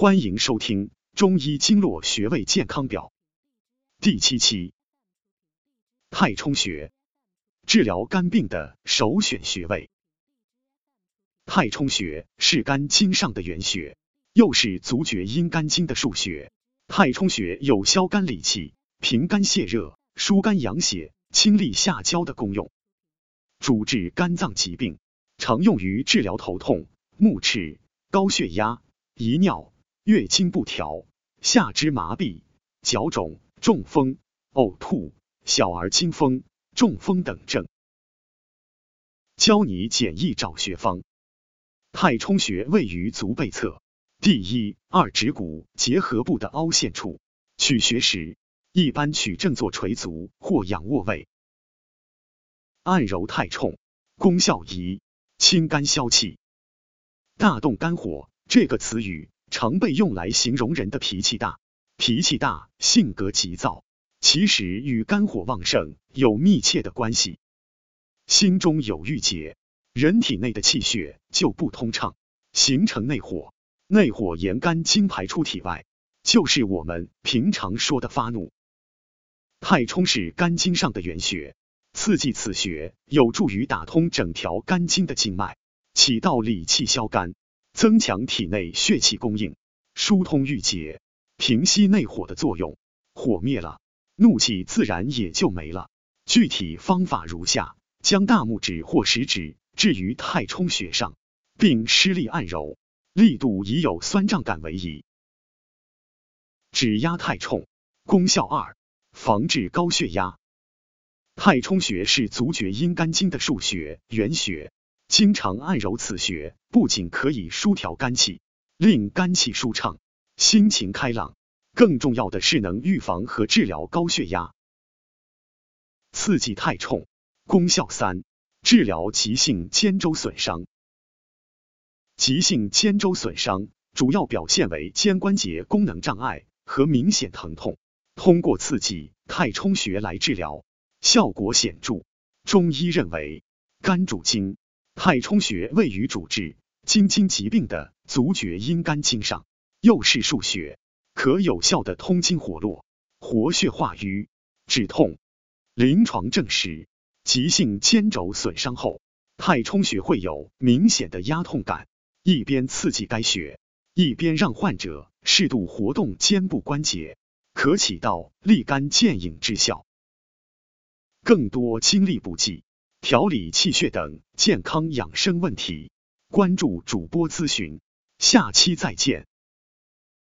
欢迎收听《中医经络穴位健康表》第七期。太冲穴，治疗肝病的首选穴位。太冲穴是肝经上的原穴，又是足厥阴肝经的腧穴。太冲穴有消肝理气、平肝泄热、疏肝养血、清利下焦的功用，主治肝脏疾病，常用于治疗头痛、目赤、高血压、遗尿、月经不调、下肢麻痹、脚肿、中风、呕吐、小儿惊风、中风等症。教你简易找穴方。太冲穴位于足背侧。第一、二趾骨结合部的凹陷处，取穴时一般取正坐垂足或仰卧位，按揉太冲，功效一：清肝消气。大动肝火这个词语常被用来形容人的脾气大，脾气大，性格急躁，其实与肝火旺盛有密切的关系。心中有郁结，人体内的气血就不通畅，形成内火。内火沿肝经排出体外，就是我们平常说的发怒。太冲是肝经上的原穴，刺激此穴有助于打通整条肝经的经脉，起到理气消肝、增强体内血气供应、疏通郁结、平息内火的作用。火灭了，怒气自然也就没了。具体方法如下：将大拇指或食指置于太冲穴上，并施力按揉。力度已有酸胀感为宜。指压太冲，功效二：防治高血压。太冲穴是足厥阴肝经的腧穴、原穴，经常按揉此穴，不仅可以疏调肝气，令肝气舒畅，心情开朗，更重要的是能预防和治疗高血压。刺激太冲，功效三：治疗急性肩周损伤。急性肩周损伤主要表现为肩关节功能障碍和明显疼痛，通过刺激太冲穴来治疗，效果显著。中医认为，肝主筋，太冲穴位于主治筋经疾病的足厥阴肝经上，又是腧穴，可有效的通经活络、活血化瘀、止痛。临床证实，急性肩肘损伤后，太冲穴会有明显的压痛感。一边刺激该穴，一边让患者适度活动肩部关节，可起到立竿见影之效。更多精力补给、调理气血等健康养生问题，关注主播咨询。下期再见。